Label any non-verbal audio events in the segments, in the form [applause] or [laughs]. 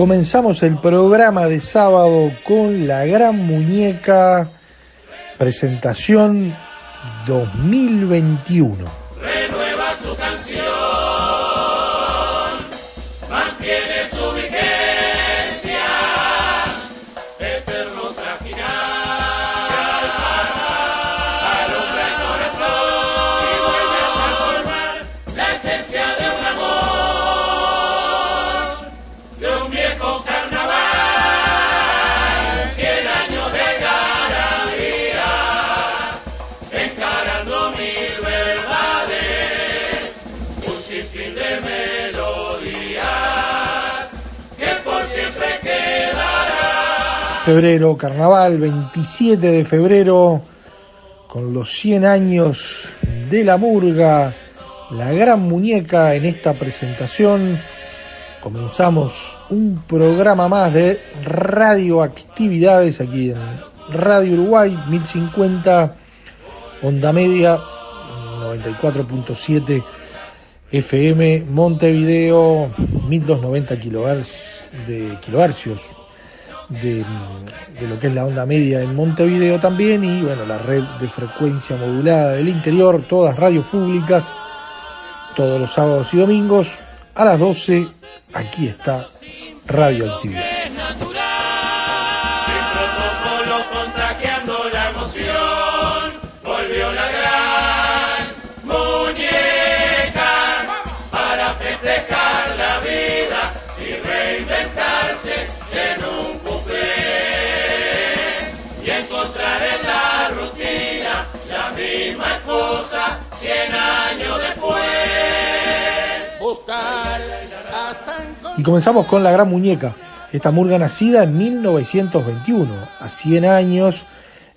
Comenzamos el programa de sábado con la gran muñeca presentación 2021. renueva su canción, Febrero, carnaval, 27 de febrero, con los 100 años de la murga, la gran muñeca en esta presentación. Comenzamos un programa más de radioactividades aquí en Radio Uruguay 1050, onda media 94.7 FM, Montevideo 1290 kilohertz de kilohercios de, lo que es la onda media en Montevideo también y bueno la red de frecuencia modulada del interior, todas radios públicas, todos los sábados y domingos a las 12 aquí está Radioactividad. Es cosa cien años después. Buscar hasta encontrar Y comenzamos con La Gran Muñeca, esta murga nacida en 1921, a 100 años,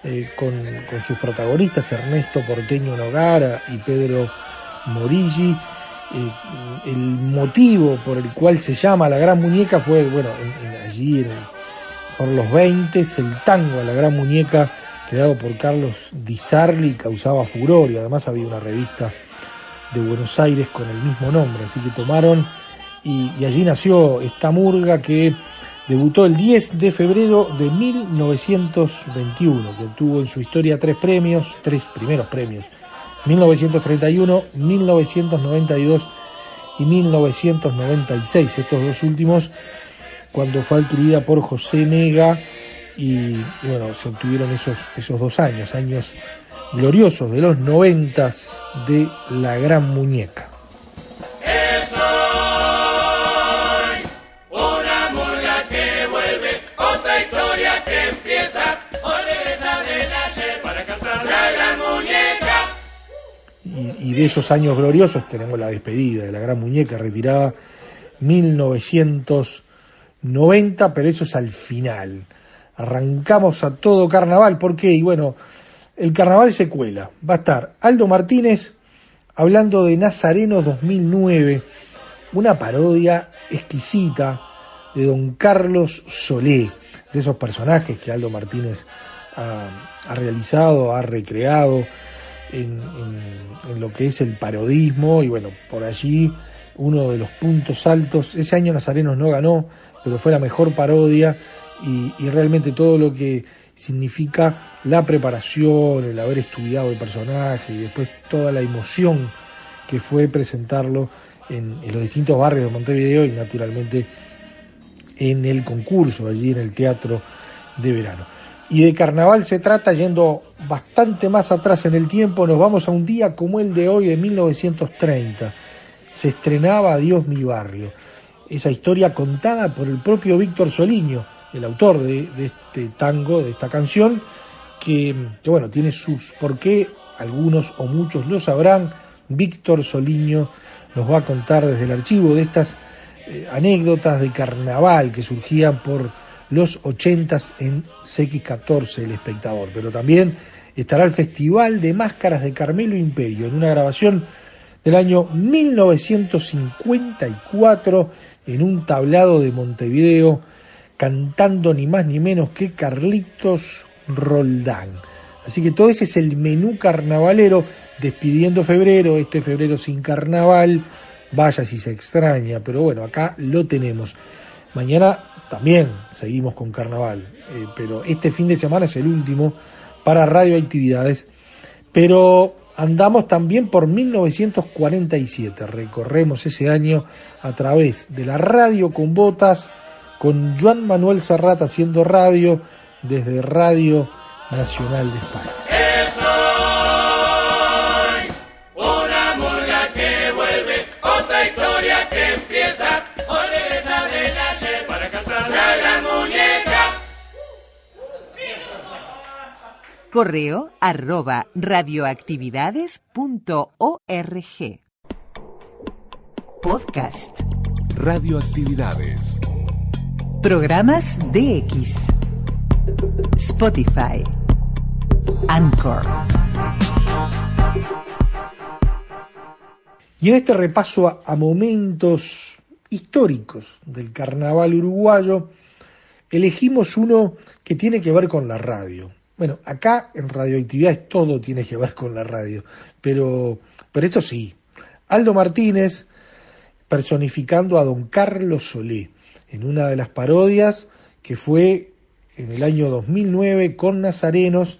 eh, con, con sus protagonistas Ernesto Porteño Nogara y Pedro Morilli. Eh, el motivo por el cual se llama La Gran Muñeca fue, bueno, en- en- allí en- por los 20, el tango a La Gran Muñeca, creado por Carlos Di Sarli, causaba furor y además había una revista de Buenos Aires con el mismo nombre, así que tomaron y, y allí nació esta murga que debutó el 10 de febrero de 1921, que obtuvo en su historia tres premios, tres primeros premios, 1931, 1992 y 1996, estos dos últimos cuando fue adquirida por José Nega y, bueno, se obtuvieron esos, esos dos años, años gloriosos de los noventas de la gran muñeca. Y de esos años gloriosos tenemos la despedida de la gran muñeca retirada 1990, pero eso es al final. Arrancamos a todo carnaval, ¿por qué? Y bueno, el carnaval se cuela. Va a estar Aldo Martínez hablando de Nazareno 2009, una parodia exquisita de Don Carlos Solé, de esos personajes que Aldo Martínez ha, realizado, ha recreado en, en- en lo que es el parodismo y bueno, por allí uno de los puntos altos. Ese año Nazarenos no ganó, pero fue la mejor parodia y, realmente todo lo que significa la preparación, el haber estudiado el personaje y después toda la emoción que fue presentarlo en, en los distintos barrios de Montevideo y naturalmente en el concurso allí en el teatro de verano. Y de carnaval se trata yendo bastante más atrás en el tiempo, nos vamos a un día como el de hoy de 1930. Se estrenaba Dios mi barrio. Esa historia contada por el propio Víctor Soliño, el autor de, este tango, de esta canción, que, bueno, tiene sus por qué, algunos o muchos lo sabrán. Víctor Soliño nos va a contar desde el archivo de estas eh, anécdotas de carnaval que surgían por los ochentas en CX14 El Espectador, pero también estará el Festival de Máscaras de Carmelo Imperio en una grabación del año 1954 en un tablado de Montevideo cantando ni más ni menos que Carlitos Roldán. Así que todo ese es el menú carnavalero despidiendo febrero, este febrero sin carnaval, vaya si se extraña, pero bueno, acá lo tenemos. Mañana también seguimos con carnaval, eh, pero este fin de semana es el último para radioactividades, pero andamos también por 1947, recorremos ese año a través de la radio con botas, con Juan Manuel Serrat haciendo radio desde Radio Nacional de España. una murga que vuelve, otra historia que empieza, o regresa del ayer para cantar la gran muñeca. Correo arroba radioactividades.org. Podcast. Radioactividades. Programas DX. Spotify. Anchor. Y en este repaso a, momentos históricos del carnaval uruguayo, elegimos uno que tiene que ver con la radio. Bueno, acá en radioactividades todo tiene que ver con la radio, pero, pero esto sí. Aldo Martínez personificando a don Carlos Solé en una de las parodias que fue en el año 2009 con Nazarenos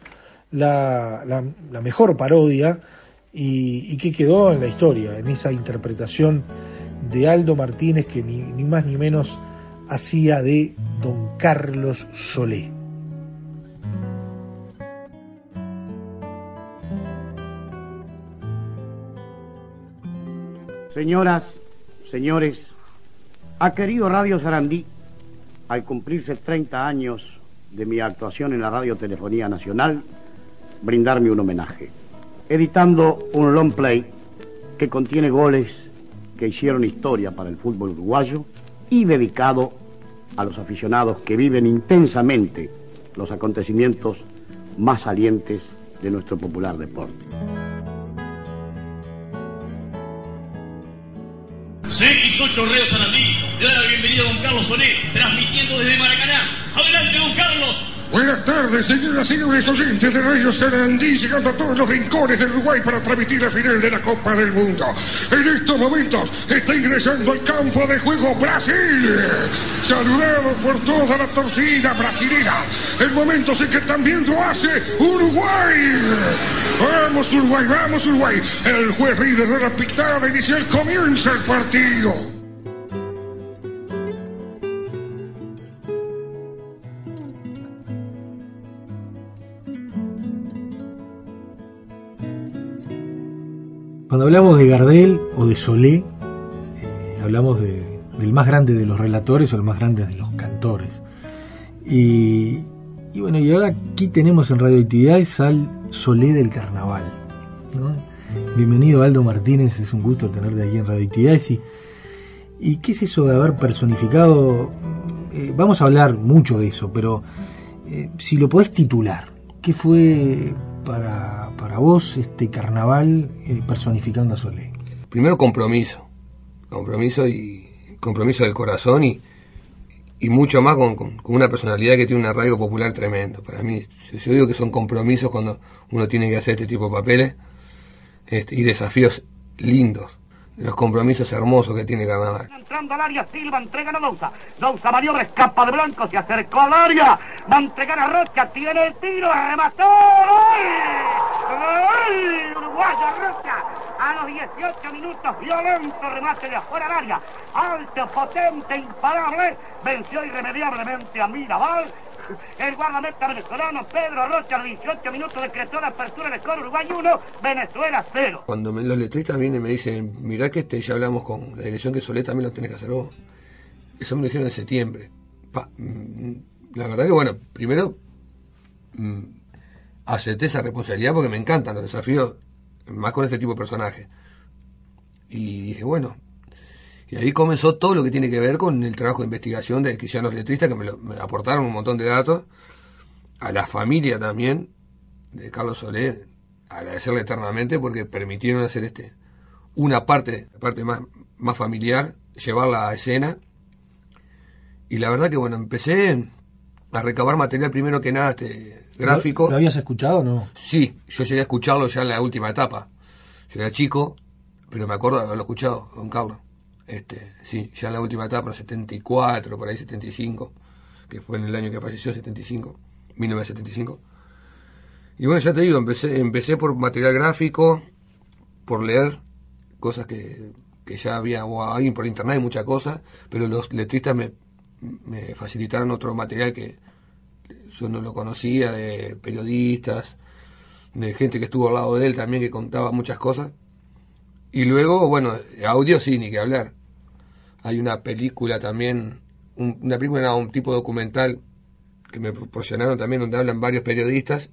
la, la, la mejor parodia y, que quedó en la historia, en esa interpretación de Aldo Martínez que ni más ni menos hacía de don Carlos Solé. Señoras, señores, ha querido Radio Sarandí, al cumplirse 30 años de mi actuación en la Radiotelefonía Nacional, brindarme un homenaje, editando un long play que contiene goles que hicieron historia para el fútbol uruguayo y dedicado a los aficionados que viven intensamente los acontecimientos más salientes de nuestro popular deporte. CX8 Radio Sarandí le da la bienvenida a don Carlos Solé, transmitiendo desde Maracaná. Adelante, don Carlos. Buenas tardes, señoras y señores oyentes de Radio Sarandí, llegando a todos los rincones del Uruguay para transmitir la final de la Copa del Mundo. En estos momentos está ingresando al campo de juego Brasil, saludado por toda la torcida brasilera. El momento en que también lo hace Uruguay. Vamos Uruguay, vamos Uruguay. El juez Rider de la pitada inicial comienza el partido. Cuando hablamos de Gardel o de Solé, eh, hablamos de, del más grande de los relatores o el más grande de los cantores. Y, bueno, y ahora aquí tenemos en Radioactividades al Solé del Carnaval. Bienvenido Aldo Martínez, es un gusto tenerte aquí en Radioactividades. Y, y qué es eso de haber personificado? Eh, vamos a hablar mucho de eso, pero eh, si lo podés titular, ¿qué fue para, para vos este carnaval eh, personificando a Solé? Primero compromiso, compromiso y compromiso del corazón y, y mucho más con, con, una personalidad que tiene un arraigo popular tremendo. Para mí, yo digo que son compromisos cuando uno tiene que hacer este tipo de papeles este, y desafíos lindos los compromisos hermosos que tiene Carnaval. Entrando al área, Silva entrega a Dousa. Dousa maniobra, escapa de Blanco, se acercó al área. Va a entregar a Rocha, tiene el tiro, remató. Uruguayo Rocha. A los 18 minutos, violento remate de afuera del área. Alto, potente, imparable. Venció irremediablemente a Mirabal. El guardameta venezolano Pedro Rocha, 18 minutos decretó la apertura del score Uruguay 1, Venezuela 0. Cuando me- los letristas vienen y me dicen, mirá que este ya hablamos con la dirección que Solé también lo tenés que hacer vos. Eso me lo dijeron en septiembre. Pa, mm, la verdad que bueno, primero mm, acepté esa responsabilidad porque me encantan los desafíos, más con este tipo de personajes. Y dije, bueno, y ahí comenzó todo lo que tiene que ver con el trabajo de investigación de los letristas, que me, lo- me aportaron un montón de datos, a la familia también de Carlos Solé, agradecerle eternamente porque permitieron hacer este una parte, la parte más, más familiar, llevarla a escena. Y la verdad que bueno, empecé a recabar material primero que nada este gráfico. ¿Lo, lo habías escuchado o no? Sí, yo llegué a escucharlo ya en la última etapa. Yo era chico, pero me acuerdo de haberlo escuchado, don Carlos. Este, sí, ya en la última etapa, en el 74, por ahí 75, que fue en el año que falleció, 75, 1975. Y bueno, ya te digo, empecé, empecé por material gráfico, por leer cosas que, que ya había o ahí por internet, muchas cosas, pero los letristas me, me facilitaron otro material que yo no lo conocía, de periodistas, de gente que estuvo al lado de él también que contaba muchas cosas. Y luego, bueno, audio sí, ni que hablar. Hay una película también, un- una película, un tipo documental que me proporcionaron también donde hablan varios periodistas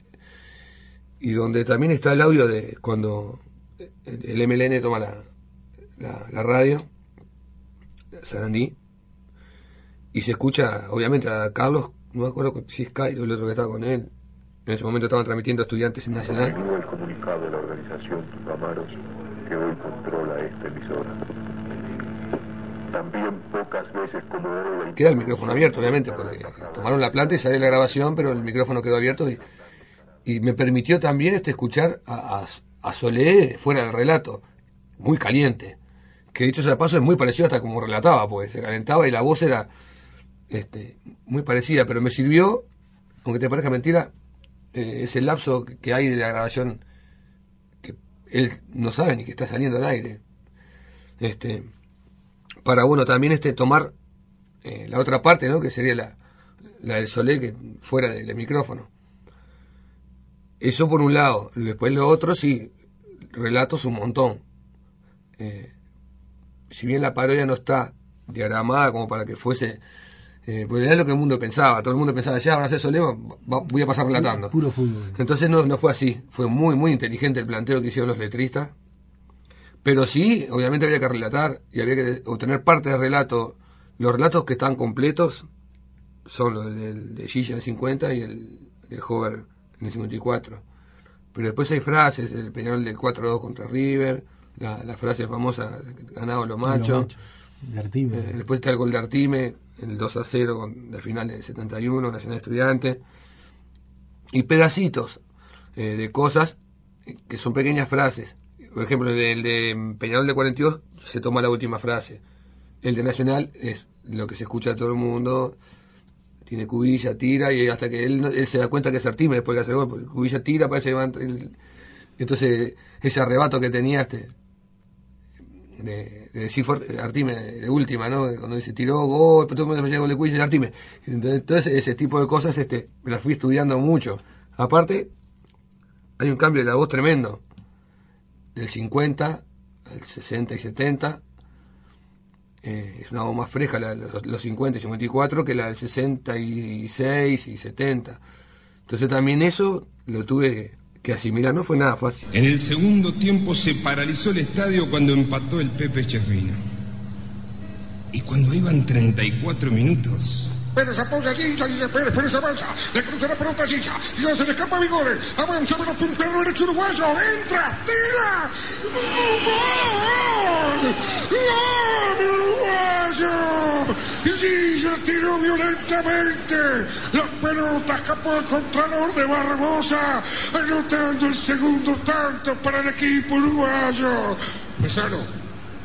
y donde también está el audio de cuando el MLN toma la, la, la radio, Sarandí, y se escucha, obviamente, a Carlos, no me acuerdo si es Cairo el otro que estaba con él, en ese momento estaban transmitiendo estudiantes en Nacional, que hoy controla esta emisora. También pocas veces como hoy... queda el micrófono abierto, obviamente, porque tomaron la planta y salió la grabación, pero el micrófono quedó abierto y, y me permitió también este escuchar a, a, a Solé fuera del relato, muy caliente, que dicho sea paso es muy parecido hasta como relataba, pues se calentaba y la voz era este, muy parecida, pero me sirvió, aunque te parezca mentira, eh, ese lapso que- hay de la grabación él no sabe ni que está saliendo al aire. Este, para bueno también este tomar eh, la otra parte, ¿no? Que sería la, la del Solé que fuera del, del micrófono. Eso por un lado. Después lo otro, sí, relatos un montón. Eh, si bien la parodia no está diagramada como para que fuese... Eh, porque era lo que el mundo pensaba. Todo el mundo pensaba, ya van a hacer Solé, va- voy a pasar relatando. Puro fútbol. Entonces no, no fue así. Fue muy, muy inteligente el planteo que hicieron los letristas. Pero sí, obviamente había que relatar y había que obtener parte del relato. Los relatos que están completos son los del de Gigi en el 50 y el de Hover en el 54. Pero después hay frases, el Peñarol del 4-2 contra River, la, la frase famosa, ganado. De Artime. Eh, después está el gol de Artime, el 2 a 0 con la final del 71, Nacional Estudiante. Y pedacitos eh, de cosas eh, que son pequeñas frases. Por ejemplo, el de Peñarol de 42 se toma la última frase. El de Nacional es lo que se escucha a todo el mundo. Tiene cubilla, tira, y hasta que él, él se da cuenta que es Artime después que hace gol. Cubilla tira, parece que Entonces, ese arrebato que tenía este de, de decir Artime de última, ¿no? Cuando dice tiró gol, pero todo el mundo gol de Cuilla y Artime. Entonces, entonces, ese tipo de cosas este, me las fui estudiando mucho. Aparte, hay un cambio de la voz tremendo. Del 50 al 60 y 70. eh, es una voz más fresca la, los, los 50 y 54 que la del 66 y 70. Entonces también eso lo tuve que, asimilar, no fue nada fácil. En el segundo tiempo se paralizó el estadio cuando empató el Pepe Chefino. Y cuando iban 34 minutos, Pérez apoya a Gilla, Gilla Pérez, Pérez avanza, le cruza la pelota a Gilla, Gilla se le escapa a Vigores, avanza con los punteros derecho uruguayo, entra, tira, ¡Gol! ¡Gol uruguayo! Gilla tiró violentamente, la pelota escapó al contralor de Barbosa, anotando el segundo tanto para el equipo uruguayo. Pesano,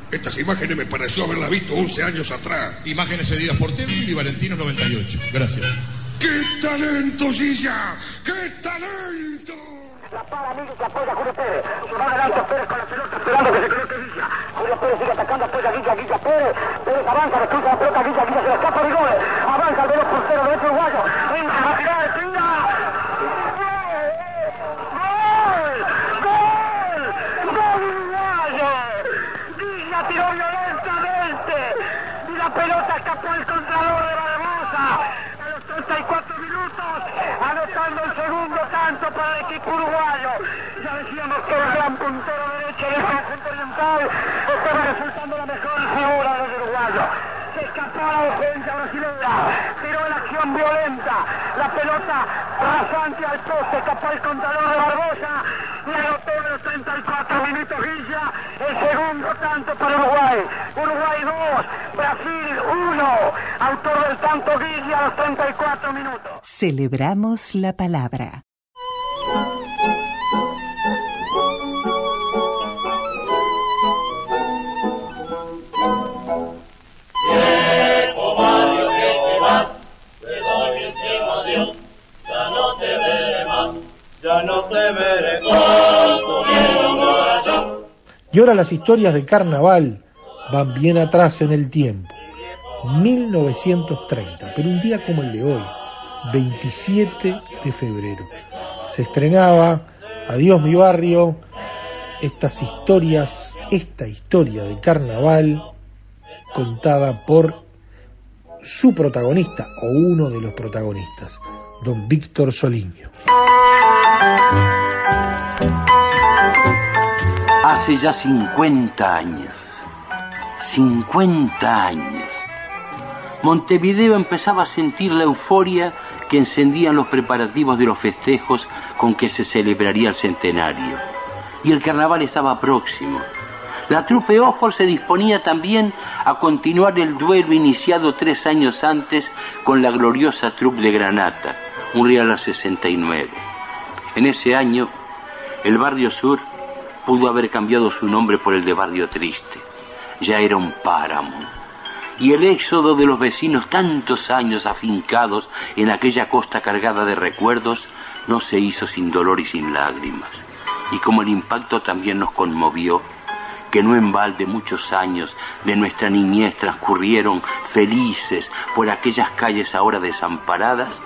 estas imágenes me pareció haberlas visto 11 años atrás. Imágenes cedidas por Tenfield y Valentino 98. Gracias. ¡Qué talento, Gilla! ¡Qué talento! La para Miguel que apoya a Julio Pérez. Va adelante Pérez con la pelota esperando que se coloque Villa. Julio Pérez sigue atacando, apoya a Guilla, Guilla Pérez. Pérez avanza, cruza la pelota, Guilla, Guilla se le escapa de goles. Avanza el veloz portero derecho uruguayo. Entra, va a tira. ¡Gol! ¡Gol! ¡Gol uruguayo! Guilla tiró violentamente. Y la pelota escapó el contralor de Barbosa. A los 34 minutos, anotando el segundo tanto para el equipo uruguayo. Ya decíamos que el gran puntero derecho del conjunto oriental estaba resultando la mejor figura de los uruguayos. Se escapó a la defensa brasileña, tiró en acción violenta, la pelota rasante al poste, escapó el contralor de Barbosa y anotó en los 34 minutos Villa el segundo tanto para Uruguay. Uruguay 2, Brasil 1, autor del tanto Villa a los 34 minutos. Celebramos la palabra. Y ahora las historias de carnaval van bien atrás en el tiempo. 1930, pero un día como el de hoy, 27 de febrero, se estrenaba Adiós mi barrio, estas historias, esta historia de carnaval contada por su protagonista o uno de los protagonistas, don Víctor Soliño. Hace ya 50 años, 50 años, Montevideo empezaba a sentir la euforia que encendían los preparativos de los festejos con que se celebraría el centenario. Y el carnaval estaba próximo. La trupe Ofor se disponía también a continuar el duelo iniciado tres años antes con la gloriosa trupe de Granata, un real a 69. En ese año, el barrio sur pudo haber cambiado su nombre por el de barrio triste. Ya era un páramo. Y el éxodo de los vecinos, tantos años afincados en aquella costa cargada de recuerdos, no se hizo sin dolor y sin lágrimas. Y como el impacto también nos conmovió, que no en balde muchos años de nuestra niñez transcurrieron felices por aquellas calles ahora desamparadas,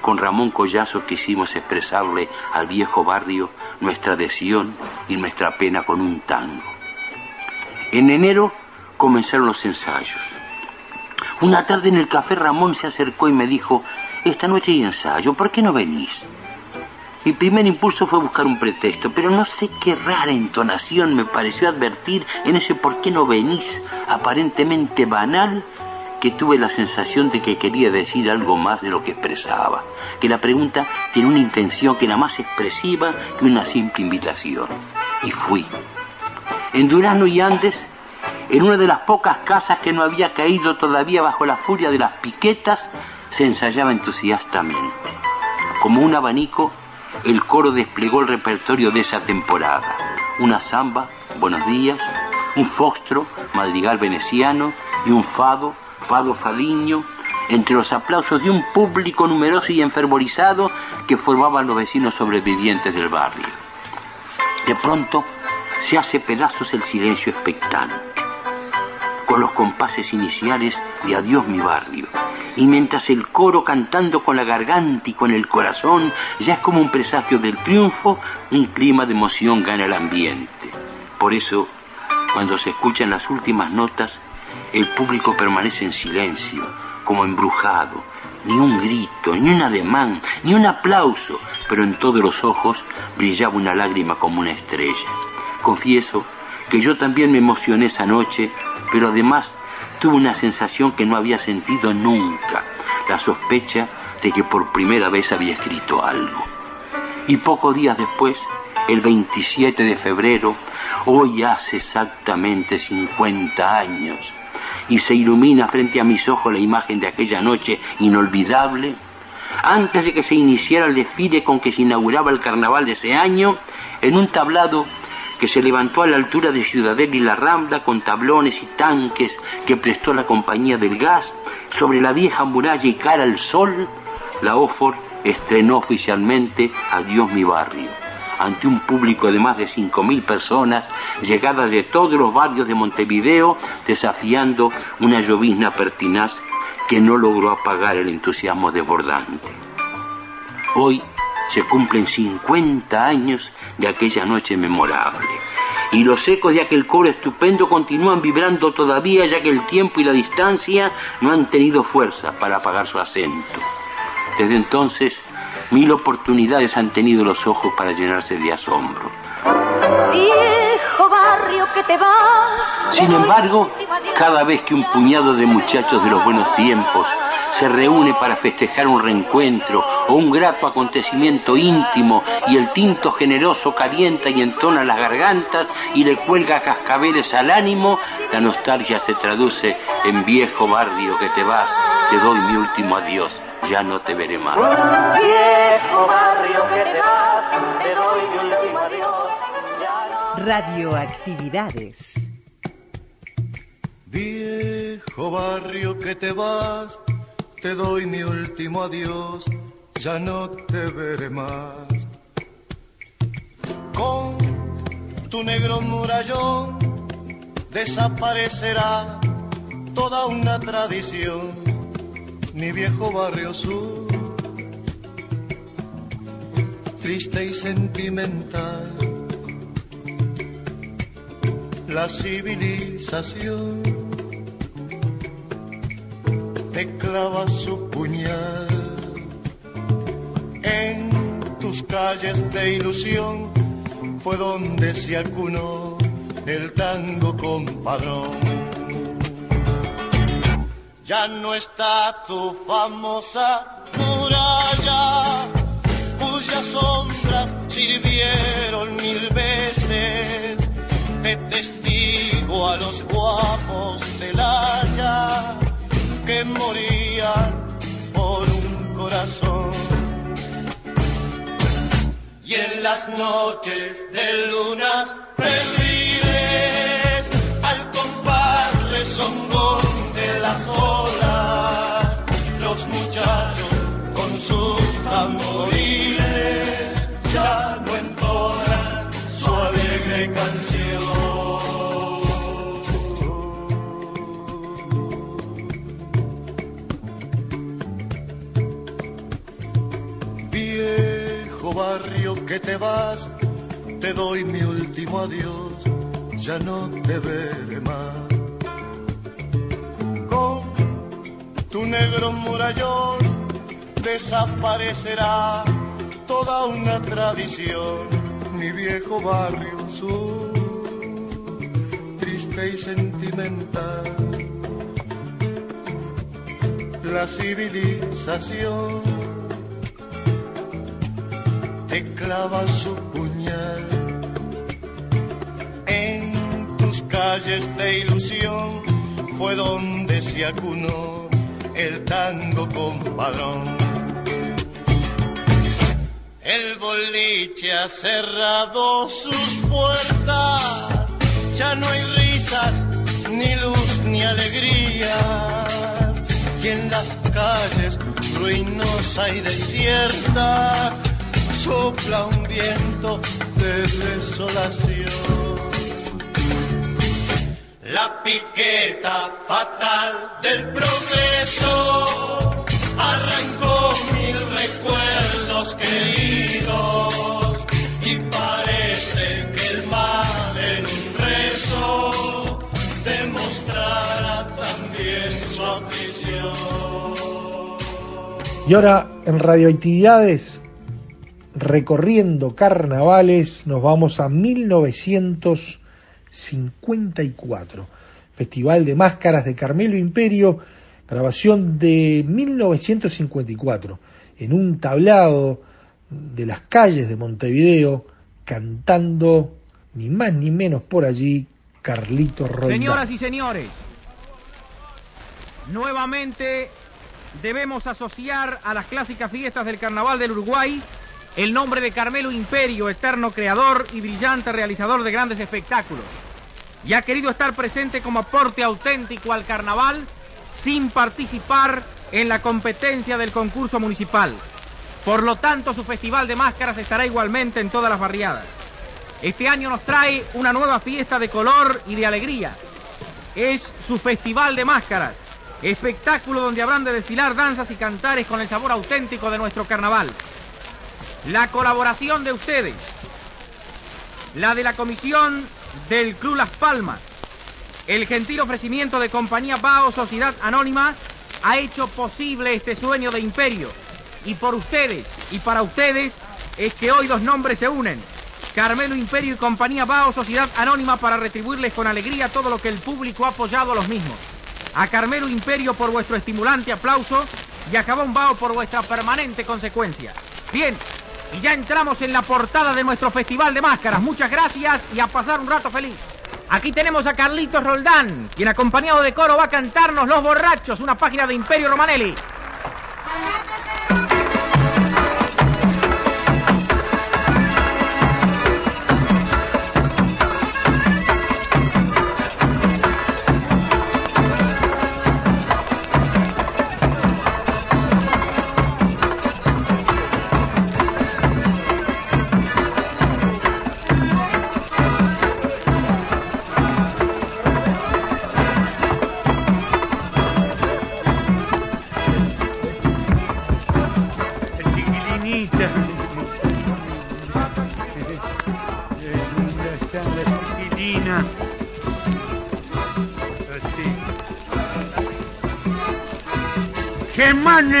con Ramón Collazo quisimos expresarle al viejo barrio nuestra adhesión y nuestra pena con un tango. En enero comenzaron los ensayos. Una tarde en el café Ramón se acercó y me dijo, esta noche hay ensayo, ¿por qué no venís? Mi primer impulso fue buscar un pretexto, pero no sé qué rara entonación me pareció advertir en ese por qué no venís aparentemente banal que tuve la sensación de que quería decir algo más de lo que expresaba, que la pregunta tiene una intención que era más expresiva que una simple invitación. Y fui. En Durano y Andes, en una de las pocas casas que no había caído todavía bajo la furia de las piquetas, se ensayaba entusiastamente. Como un abanico, el coro desplegó el repertorio de esa temporada. Una samba, buenos días, un fostro, madrigal veneciano y un fado, fado fadiño, entre los aplausos de un público numeroso y enfervorizado que formaban los vecinos sobrevivientes del barrio. De pronto se hace pedazos el silencio expectante, con los compases iniciales de Adiós mi barrio, y mientras el coro cantando con la garganta y con el corazón ya es como un presagio del triunfo, un clima de emoción gana el ambiente. Por eso, cuando se escuchan las últimas notas, el público permanece en silencio, como embrujado. Ni un grito, ni un ademán, ni un aplauso, pero en todos los ojos brillaba una lágrima como una estrella. Confieso que yo también me emocioné esa noche, pero además tuve una sensación que no había sentido nunca, la sospecha de que por primera vez había escrito algo. Y pocos días después, el 27 de febrero, hoy hace exactamente 50 años, y se ilumina frente a mis ojos la imagen de aquella noche inolvidable, antes de que se iniciara el desfile con que se inauguraba el carnaval de ese año, en un tablado que se levantó a la altura de Ciudadela y la Rambla con tablones y tanques que prestó la compañía del gas, sobre la vieja muralla y cara al sol, la OFOR estrenó oficialmente Adiós mi barrio. Ante un público de más de 5.000 personas, llegadas de todos los barrios de Montevideo, desafiando una llovizna pertinaz que no logró apagar el entusiasmo desbordante. Hoy se cumplen 50 años de aquella noche memorable. Y los ecos de aquel coro estupendo continúan vibrando todavía ya que el tiempo y la distancia no han tenido fuerza para apagar su acento. Desde entonces, mil oportunidades han tenido los ojos para llenarse de asombro. Viejo barrio que te vas. Sin embargo, cada vez que un puñado de muchachos de los buenos tiempos se reúne para festejar un reencuentro o un grato acontecimiento íntimo y el tinto generoso calienta y entona las gargantas y le cuelga cascabeles al ánimo, la nostalgia se traduce en viejo barrio que te vas, te doy mi último adiós, ya no te veré más. Viejo barrio que te vas. Te doy mi último adiós. Radioactividades. Viejo barrio que te vas, te doy mi último adiós, ya no te veré más. Con tu negro murallón desaparecerá toda una tradición, mi viejo barrio sur, triste y sentimental. La civilización te clava su puñal en tus calles de ilusión fue donde se acunó el tango compadrón ya no está tu famosa muralla cuyas sombras sirvieron mil veces de testigo a los guapos del Haya que morían por un corazón. Y en las noches de lunas febriles, al compás rezongón de las olas, los muchachos con sus tamboriles ya no entonan su alegre canción. Viejo barrio que te vas, te doy mi último adiós, ya no te veré más. Tu negro murallón desaparecerá. Toda una tradición, mi viejo barrio sur, triste y sentimental. La civilización te clava su puñal. En tus calles de ilusión fue donde se acunó el tango compadrón el boliche ha cerrado sus puertas. Ya no hay risas ni luz ni alegría. Y en las calles ruinosa y desierta sopla un viento de desolación. La piqueta fatal del progreso arrancó mil recuerdos queridos y parece que el mal en un rezo demostrará también su aflicción. Y ahora en radioactividades, recorriendo carnavales, nos vamos a 1954. Festival de Máscaras de Carmelo Imperio, grabación de 1954, en un tablado de las calles de Montevideo, cantando ni más ni menos por allí Carlito Roldán. Señoras y señores, nuevamente debemos asociar a las clásicas fiestas del Carnaval del Uruguay el nombre de Carmelo Imperio, eterno creador y brillante realizador de grandes espectáculos. Y ha querido estar presente como aporte auténtico al carnaval sin participar en la competencia del concurso municipal. Por lo tanto, su festival de máscaras estará igualmente en todas las barriadas. Este año nos trae una nueva fiesta de color y de alegría. Es su festival de máscaras, espectáculo donde habrán de desfilar danzas y cantares con el sabor auténtico de nuestro carnaval. La colaboración de ustedes, la de la comisión del Club Las Palmas, el gentil ofrecimiento de Compañía Bao Sociedad Anónima ha hecho posible este sueño de imperio. Y por ustedes y para ustedes es que hoy dos nombres se unen. Carmelo Imperio y Compañía Bao Sociedad Anónima para retribuirles con alegría todo lo que el público ha apoyado a los mismos. A Carmelo Imperio por vuestro estimulante aplauso y a Jabón Bao por vuestra permanente consecuencia. Bien, y ya entramos en la portada de nuestro Festival de Máscaras. Muchas gracias y a pasar un rato feliz. Aquí tenemos a Carlitos Roldán, quien acompañado de coro va a cantarnos Los Borrachos, una página de Imperio Romanelli.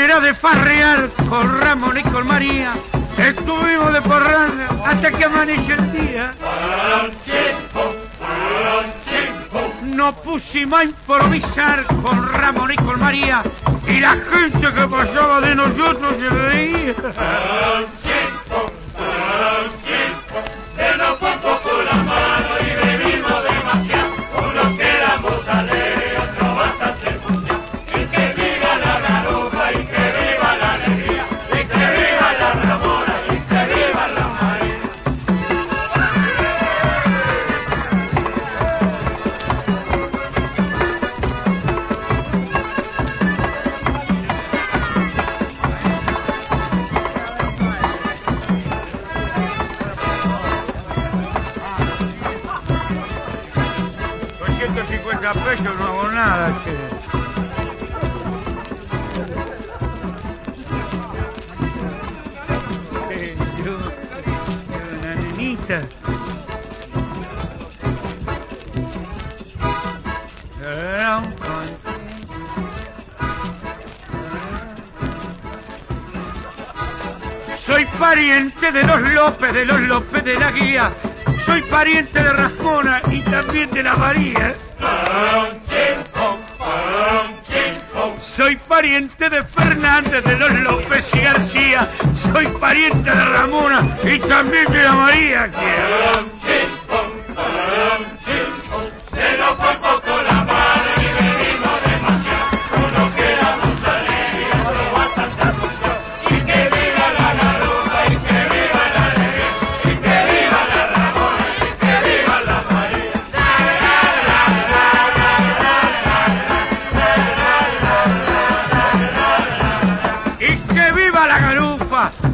¡Qué manera de farrear con Ramón y con María! Estuvimos de porranda hasta que amaneció el día. Nos pusimos a improvisar con Ramón y con María y la gente que pasaba de nosotros se reía. López, de los López de la Guía. Soy pariente de Rascona y también de la María. Soy pariente de Fernández, de los López y García. Soy pariente de Ramona y también de la María.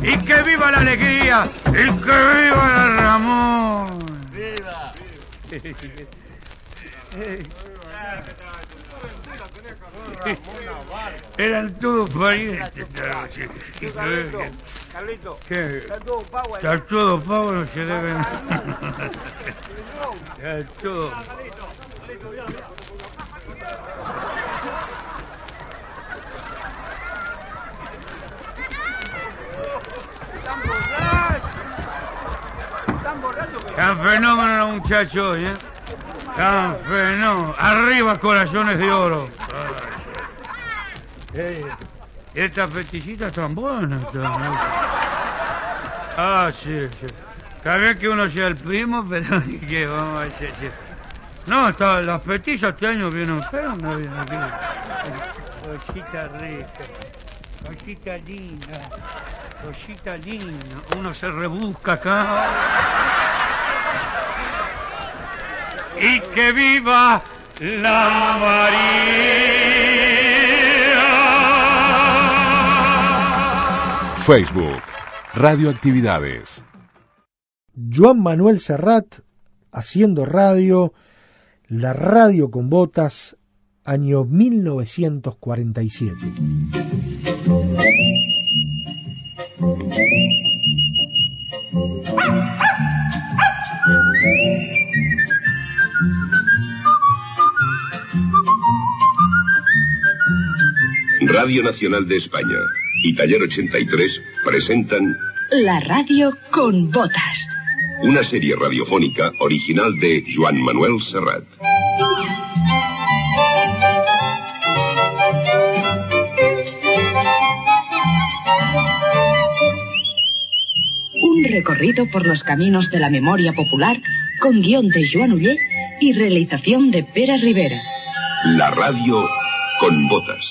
Y que viva la alegría, y que viva la Ramón. ¡Viva! Eran todos parientes. claro, sí. Y que- Carlito, ¿Qué? está todo pago ahí. Está todo pago, no se deben. Está todo. [laughs] Están borrachos. Están borrachos. Tan fenómeno los muchachos hoy, ¿eh? Tan fenómeno. Arriba corazones de oro. Eh, Estas fetichitas están buenas. están, ¿eh? Ah, sí, sí. Está bien que uno sea el primo, pero que vamos a decir. sí. No, está, las fetichas este año vienen feas, no vienen aquí. Cosita rica, cosita linda, cosita linda. Uno se rebusca acá. y que viva la María. Facebook, Radioactividades. Joan Manuel Serrat haciendo radio, la radio con botas, año 1947. Radio Nacional de España y Taller 83 presentan La radio con botas. una serie radiofónica original de Joan Manuel Serrat. Recorrido por los caminos de la memoria popular con guion de Joan Ullé y realización de Pera Rivera. La radio con botas.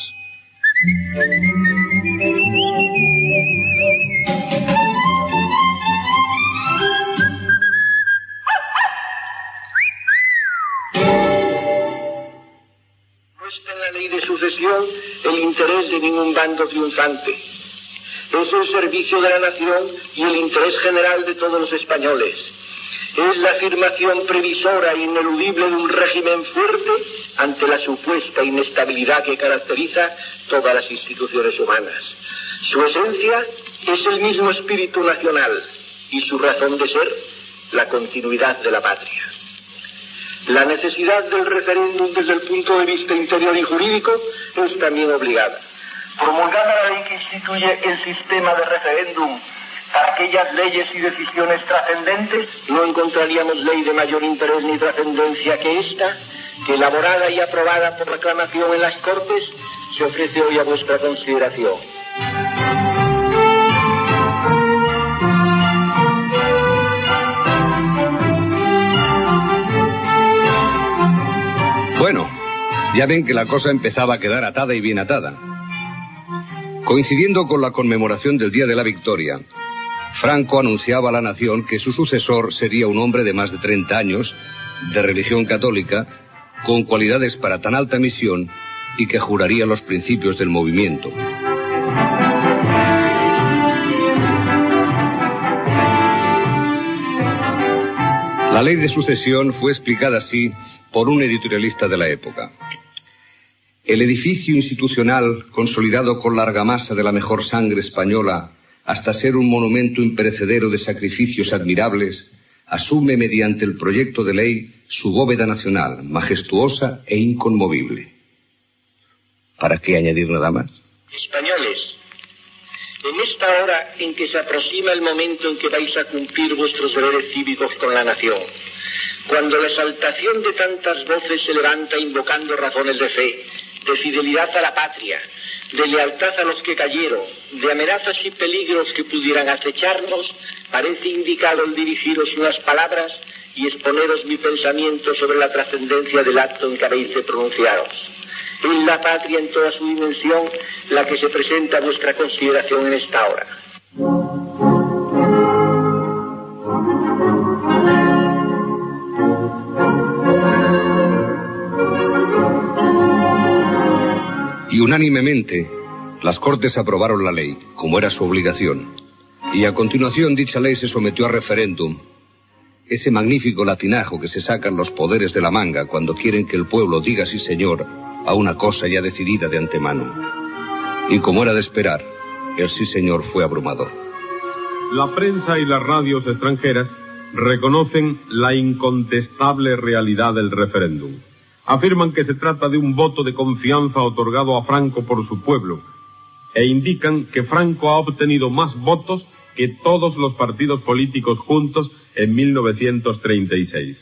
No está en la ley de sucesión el interés de ningún bando triunfante. Es el servicio de la nación y el interés general de todos los españoles. Es la afirmación previsora e ineludible de un régimen fuerte ante la supuesta inestabilidad que caracteriza todas las instituciones humanas. Su esencia es el mismo espíritu nacional y su razón de ser la continuidad de la patria. La necesidad del referéndum desde el punto de vista interior y jurídico es también obligada. Promulgada la ley que instituye el sistema de referéndum para aquellas leyes y decisiones trascendentes, no encontraríamos ley de mayor interés ni trascendencia que esta, que elaborada y aprobada por reclamación en las Cortes, se ofrece hoy a vuestra consideración. Bueno, ya ven que la cosa empezaba a quedar atada y bien atada. Coincidiendo con la conmemoración del Día de la Victoria, Franco anunciaba a la nación que su sucesor sería un hombre de más de 30 años, de religión católica, con cualidades para tan alta misión y que juraría los principios del movimiento. La ley de sucesión fue explicada así por un editorialista de la época. El edificio institucional, consolidado con la argamasa de la mejor sangre española, hasta ser un monumento imperecedero de sacrificios admirables, asume mediante el proyecto de ley su bóveda nacional, majestuosa e inconmovible. ¿Para qué añadir nada más? Españoles, en esta hora en que se aproxima el momento en que vais a cumplir vuestros deberes cívicos con la nación, cuando la exaltación de tantas voces se levanta invocando razones de fe, de fidelidad a la patria, de lealtad a los que cayeron, de amenazas y peligros que pudieran acecharnos, parece indicado el dirigiros unas palabras y exponeros mi pensamiento sobre la trascendencia del acto en que habéis de pronunciaros. Es la patria en toda su dimensión la que se presenta a vuestra consideración en esta hora. Unánimemente, las Cortes aprobaron la ley, como era su obligación. Y a continuación dicha ley se sometió a referéndum. Ese magnífico latinajo que se sacan los poderes de la manga cuando quieren que el pueblo diga sí señor a una cosa ya decidida de antemano. Y como era de esperar, el sí señor fue abrumador. La prensa y las radios extranjeras reconocen la incontestable realidad del referéndum. Afirman que se trata de un voto de confianza otorgado a Franco por su pueblo e indican que Franco ha obtenido más votos que todos los partidos políticos juntos en 1936.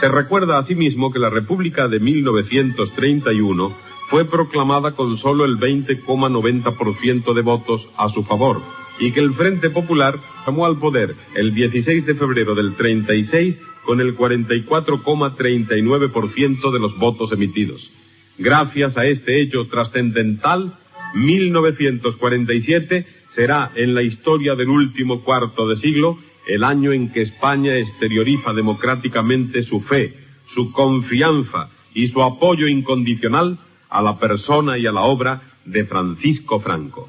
Se recuerda asimismo que la República de 1931 fue proclamada con solo el 20,90% de votos a su favor y que el Frente Popular tomó al poder el 16 de febrero del 36 con el 44,39% de los votos emitidos. Gracias a este hecho trascendental, 1947 será en la historia del último cuarto de siglo el año en que España exterioriza democráticamente su fe, su confianza y su apoyo incondicional a la persona y a la obra de Francisco Franco.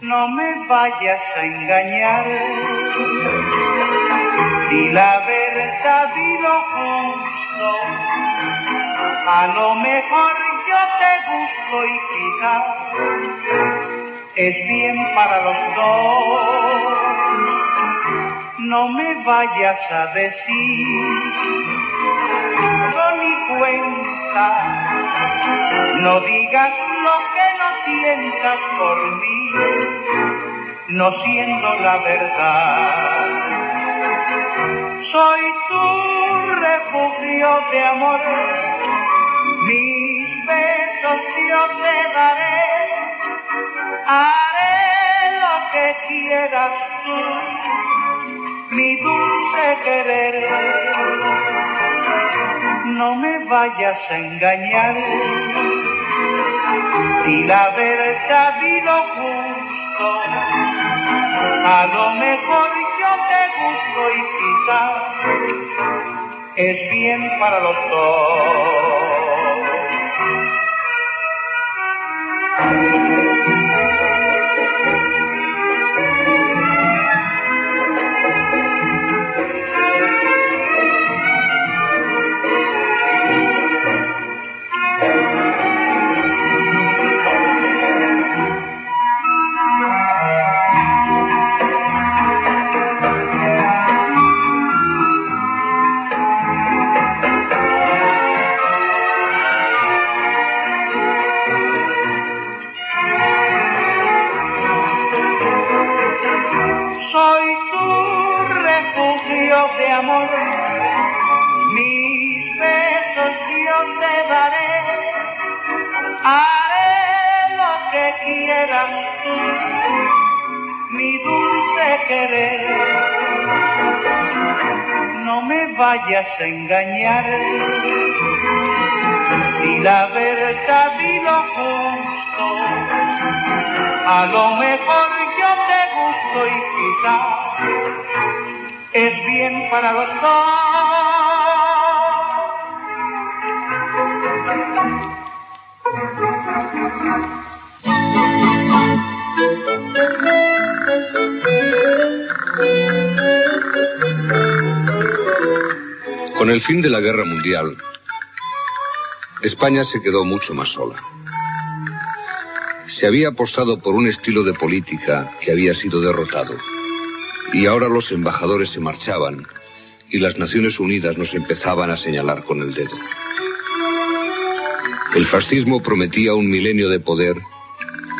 Di la verdad y lo justo. A lo mejor yo te gusto y quizás es bien para los dos. No me vayas a decir con mi cuenta. No digas lo que no sientas por mí, no siendo la verdad. Soy tu refugio de amor, mis besos yo te daré, haré lo que quieras tú, mi dulce querer. No me vayas a engañar y la verdad y lo justo. A lo mejor gusto y quizás es bien para los Soy amor, mis besos yo te daré, haré lo que quieras mi dulce querer. No me vayas a engañar, y la verdad y lo justo, a lo mejor yo te gusto y quizás es bien para dos. Con el fin de la guerra mundial, España se quedó mucho más sola. Se había apostado por un estilo de política que había sido derrotado. Y ahora los embajadores se marchaban y las Naciones Unidas nos empezaban a señalar con el dedo. El fascismo prometía un milenio de poder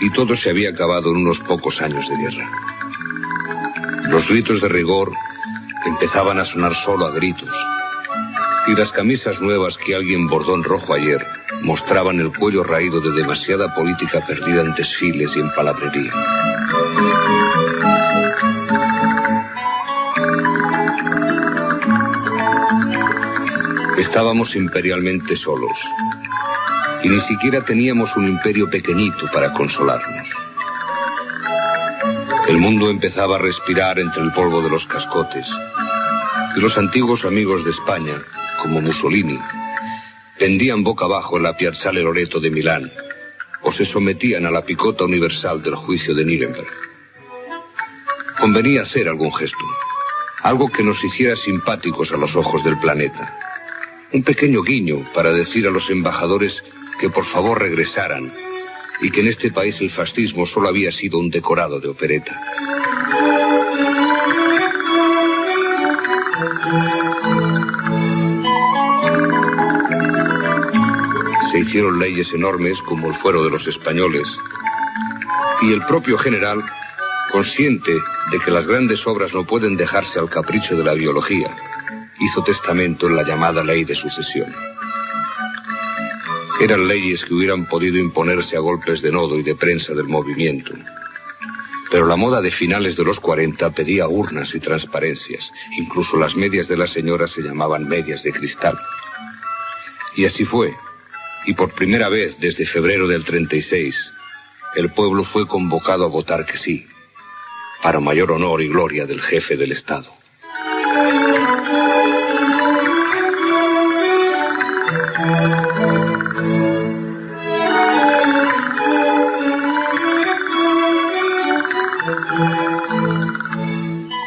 y todo se había acabado en unos pocos años de guerra. Los gritos de rigor empezaban a sonar solo a gritos y las camisas nuevas que alguien bordó en rojo ayer mostraban el cuello raído de demasiada política perdida en desfiles y en palabrería. Estábamos imperialmente solos y ni siquiera teníamos un imperio pequeñito para consolarnos. El mundo empezaba a respirar entre el polvo de los cascotes y los antiguos amigos de España, como Mussolini, pendían boca abajo en la Piazzale Loreto de Milán o se sometían a la picota universal del juicio de Nuremberg. Convenía hacer algún gesto, algo que nos hiciera simpáticos a los ojos del planeta. Un pequeño guiño para decir a los embajadores que por favor regresaran y que en este país el fascismo solo había sido un decorado de opereta. Se hicieron leyes enormes como el fuero de los españoles y el propio general, consciente de que las grandes obras no pueden dejarse al capricho de la biología, hizo testamento en la llamada ley de sucesión. Eran leyes que hubieran podido imponerse a golpes de nodo y de prensa del movimiento. Pero la moda de finales de los 40 pedía urnas y transparencias. Incluso las medias de la señora se llamaban medias de cristal. Y así fue. Y por primera vez desde febrero del 36, el pueblo fue convocado a votar que sí, para mayor honor y gloria del jefe del Estado.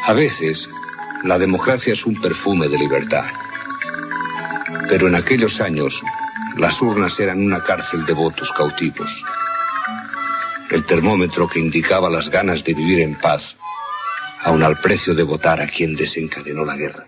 A veces, la democracia es un perfume de libertad. Pero en aquellos años, las urnas eran una cárcel de votos cautivos. El termómetro que indicaba las ganas de vivir en paz, aun al precio de votar a quien desencadenó la guerra.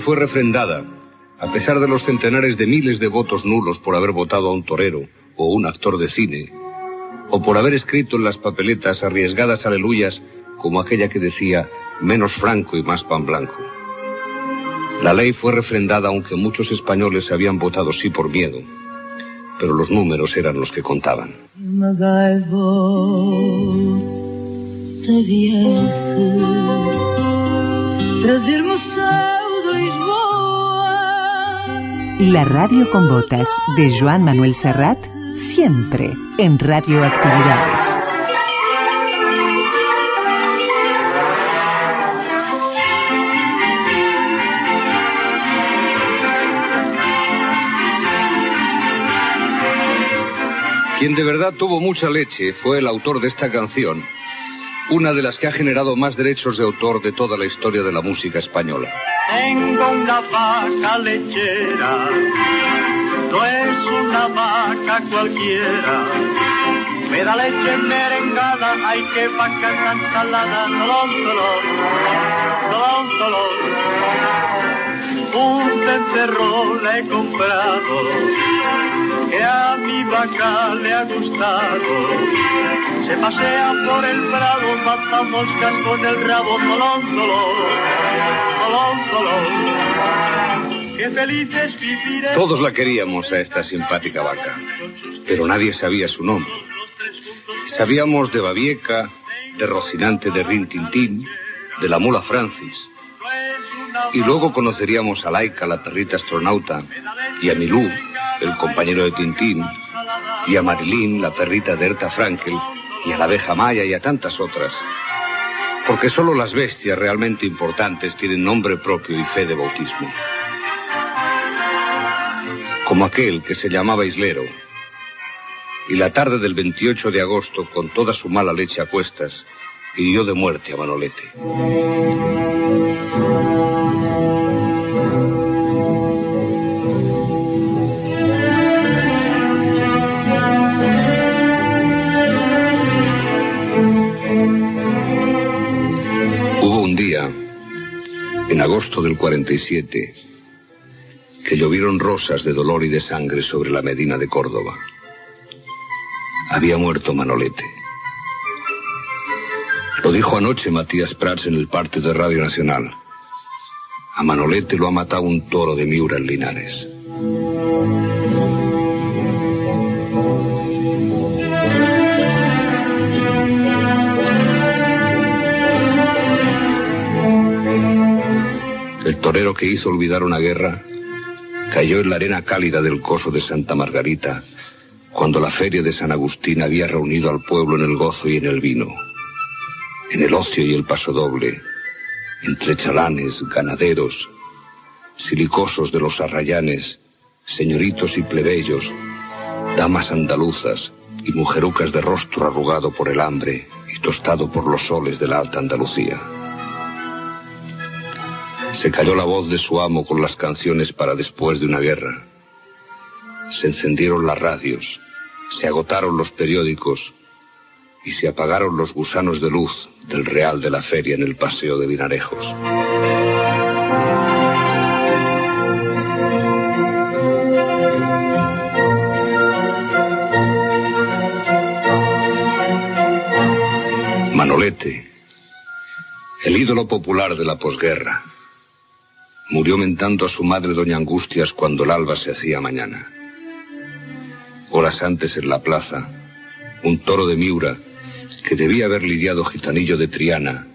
Fue refrendada, a pesar de los centenares de miles de votos nulos por haber votado a un torero o un actor de cine, o por haber escrito en las papeletas arriesgadas aleluyas como aquella que decía menos franco y más pan blanco. La ley fue refrendada aunque muchos españoles habían votado sí por miedo, pero los números eran los que contaban. La radio con botas de Joan Manuel Serrat, siempre en Radioactividades. Quien de verdad tuvo mucha leche fue el autor de esta canción, una de las que ha generado más derechos de autor de toda la historia de la música española. Tengo una vaca lechera, no es una vaca cualquiera. Me da leche merengada, hay que vaca tan salada, tolón, tolón, tolón. Un becerro le he comprado, que a mi vaca le ha gustado. Se pasea por el prado, mata moscas con el rabo, tolón, tolón, tolón. Qué felices. Todos la queríamos a esta simpática vaca, pero nadie sabía su nombre. Sabíamos de Babieca, de Rocinante de Rintintín, de la mula Francis. Y luego conoceríamos a Laika, la perrita astronauta, y a Milú, el compañero de Tintín, y a Marilyn, la perrita de Erta Frankel, y a la abeja Maya y a tantas otras. Porque solo las bestias realmente importantes tienen nombre propio y fe de bautismo. Como aquel que se llamaba Islero. Y la tarde del 28 de agosto, con toda su mala leche a cuestas, hirió de muerte a Manolete. En agosto del 47, que llovieron rosas de dolor y de sangre sobre la Medina de Córdoba. Había muerto Manolete. Lo dijo anoche Matías Prats en el parte de Radio Nacional. A Manolete lo ha matado un toro de Miura en Linares. Torero que hizo olvidar una guerra cayó en la arena cálida del coso de Santa Margarita cuando la feria de San Agustín había reunido al pueblo en el gozo y en el vino, en el ocio y el pasodoble, entre chalanes, ganaderos, silicosos de los arrayanes, señoritos y plebeyos, damas andaluzas y mujerucas de rostro arrugado por el hambre y tostado por los soles de la alta Andalucía. Se cayó la voz de su amo con las canciones para después de una guerra. Se encendieron las radios, se agotaron los periódicos y se apagaron los gusanos de luz del real de la feria en el paseo de Vinarejos. Manolete, el ídolo popular de la posguerra, murió mentando a su madre doña Angustias cuando el alba se hacía mañana. Horas antes en la plaza, un toro de Miura, que debía haber lidiado gitanillo de Triana,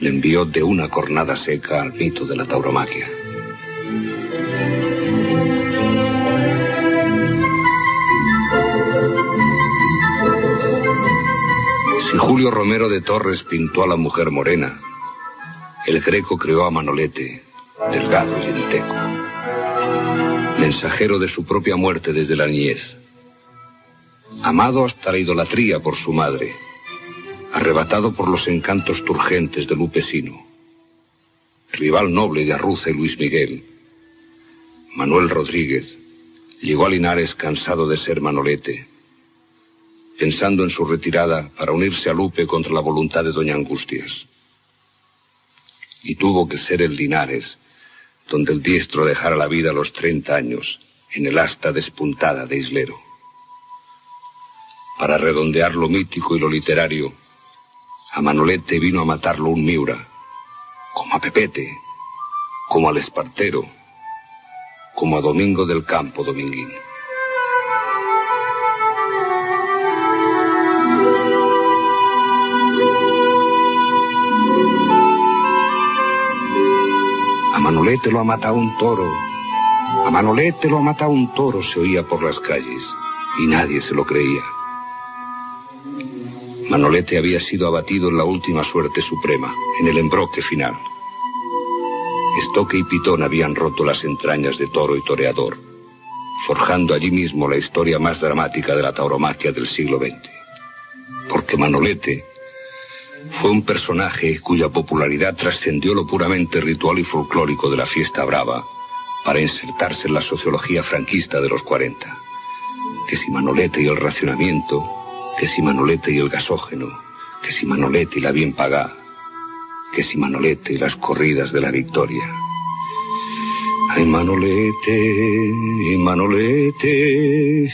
le envió de una cornada seca al mito de la tauromaquia. Si Julio Romero de Torres pintó a la mujer morena, el Greco creó a Manolete delgado y enteco. Mensajero de su propia muerte desde la niñez. Amado hasta la idolatría por su madre. Arrebatado por los encantos turgentes de Lupesino. Rival noble de Arruza y Luis Miguel. Manuel Rodríguez llegó a Linares cansado de ser Manolete, pensando en su retirada para unirse a Lupe contra la voluntad de Doña Angustias. Y tuvo que ser el Linares, donde el diestro dejara la vida a los 30 años, en el asta despuntada de Islero. Para redondear lo mítico y lo literario, a Manolete vino a matarlo un Miura, como a Pepete, como al Espartero, como a Domingo del Campo Dominguín. Manolete lo ha matado un toro. A Manolete lo ha matado un toro, se oía por las calles. Y nadie se lo creía. Manolete había sido abatido en la última suerte suprema, en el embroque final. Estoque y Pitón habían roto las entrañas de toro y toreador, forjando allí mismo la historia más dramática de la tauromaquia del siglo XX. Porque Manolete fue un personaje cuya popularidad trascendió lo puramente ritual y folclórico de la fiesta brava para insertarse en la sociología franquista de los 40. Que si Manolete y el racionamiento, que si Manolete y el gasógeno, que si Manolete y la bien pagada, que si Manolete y las corridas de la victoria. Ay, Manolete, Manolete,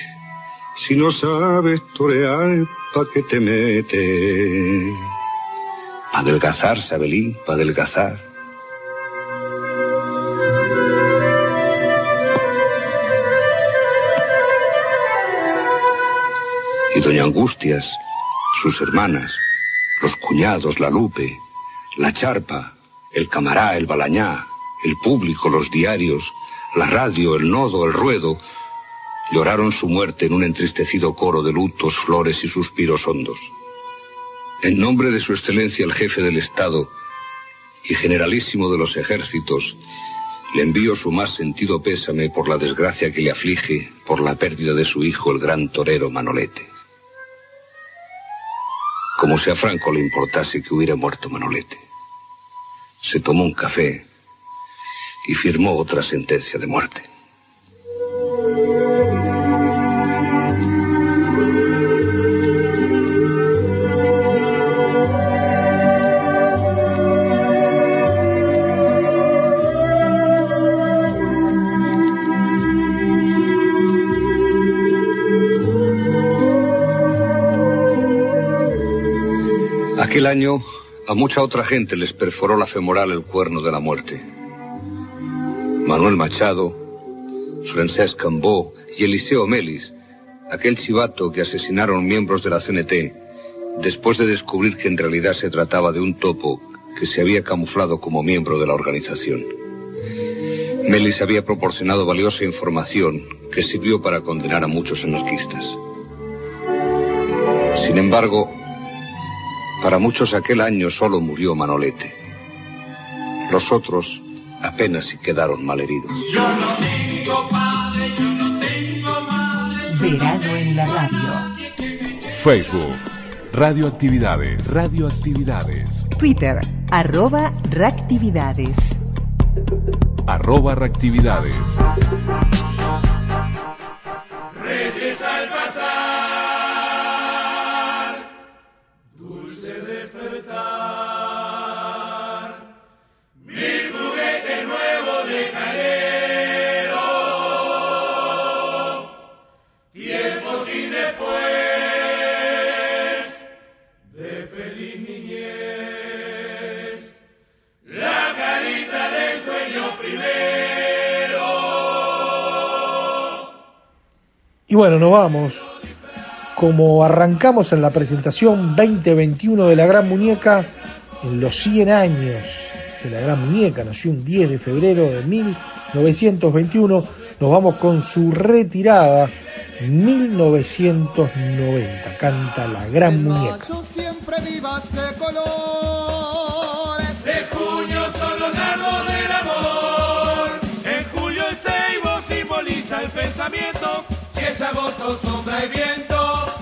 si no sabes torear, ¿pa' qué te metes? Pa' adelgazar, Sabelín, pa' adelgazar. Y doña Angustias, sus hermanas, los cuñados, la Lupe, la Charpa, el Camará, el Balañá, el público, los diarios, la radio, el nodo, el ruedo, lloraron su muerte en un entristecido coro de lutos, flores y suspiros hondos. En nombre de su excelencia el jefe del Estado y generalísimo de los ejércitos, le envío su más sentido pésame por la desgracia que le aflige por la pérdida de su hijo, el gran torero Manolete. Como si a Franco le importase que hubiera muerto Manolete. Se tomó un café y firmó otra sentencia de muerte. Aquel año a mucha otra gente les perforó la femoral el cuerno de la muerte. Manuel Machado, Francesc Cambó y Eliseo Melis, aquel chivato que asesinaron miembros de la CNT, después de descubrir que en realidad se trataba de un topo que se había camuflado como miembro de la organización. Melis había proporcionado valiosa información que sirvió para condenar a muchos anarquistas. Sin embargo, para muchos aquel año solo murió Manolete. Los otros apenas si quedaron malheridos. Verano en la radio. Facebook. Radioactividades. Radioactividades. Twitter, arroba reactividades. Arroba reactividades. Y bueno, nos vamos. Como arrancamos en la presentación 2021 de la Gran Muñeca, en los 100 años de la Gran Muñeca, nació un 10 de febrero de 1921, nos vamos con su retirada 1990. Canta la Gran Muñeca. siempre vivas de color. De junio son los dardos del amor. fuerza el pensamiento. Es agosto, sombra y viento,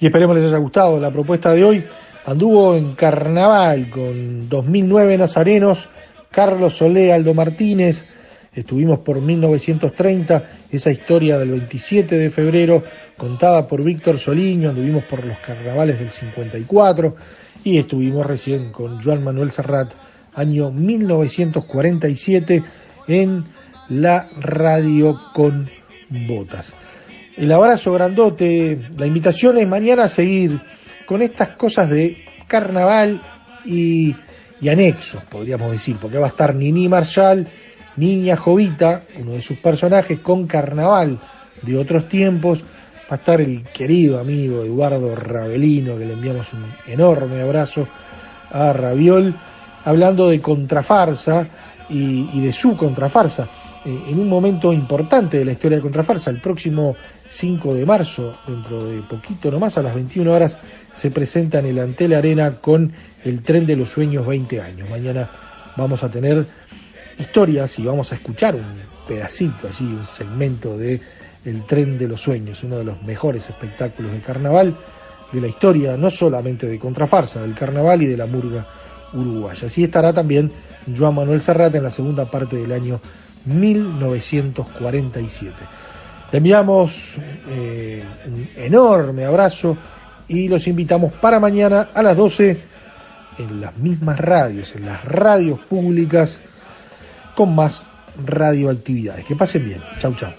y esperemos les haya gustado la propuesta de hoy. Anduvo en carnaval con 2009 nazarenos, Carlos Solé, Aldo Martínez, estuvimos por 1930, esa historia del 27 de febrero contada por Víctor Soliño, anduvimos por los carnavales del 54 y estuvimos recién con Joan Manuel Serrat, año 1947, en la radio con botas. El abrazo grandote, la invitación es mañana a seguir con estas cosas de carnaval y, y anexos, podríamos decir, porque va a estar Nini Marshall, Niña Jovita, uno de sus personajes, con carnaval de otros tiempos. Va a estar el querido amigo Eduardo Ravelino, que le enviamos un enorme abrazo a Raviol, hablando de contrafarsa y de su contrafarsa eh, en un momento importante de la historia de Contrafarsa. El próximo 5 de marzo, dentro de poquito nomás, a las 21 horas, se presenta en el Antel Arena con el Tren de los Sueños 20 años. Mañana vamos a tener historias y vamos a escuchar un pedacito, así, un segmento de El Tren de los Sueños, uno de los mejores espectáculos de carnaval de la historia, no solamente de Contrafarsa, del carnaval y de la murga uruguaya. Así estará también Joan Manuel Serrat en la segunda parte del año 1947. Le enviamos eh, un enorme abrazo y los invitamos para mañana a las 12 en las mismas radios, en las radios públicas, con más radioactividades. Que pasen bien. Chau, chau.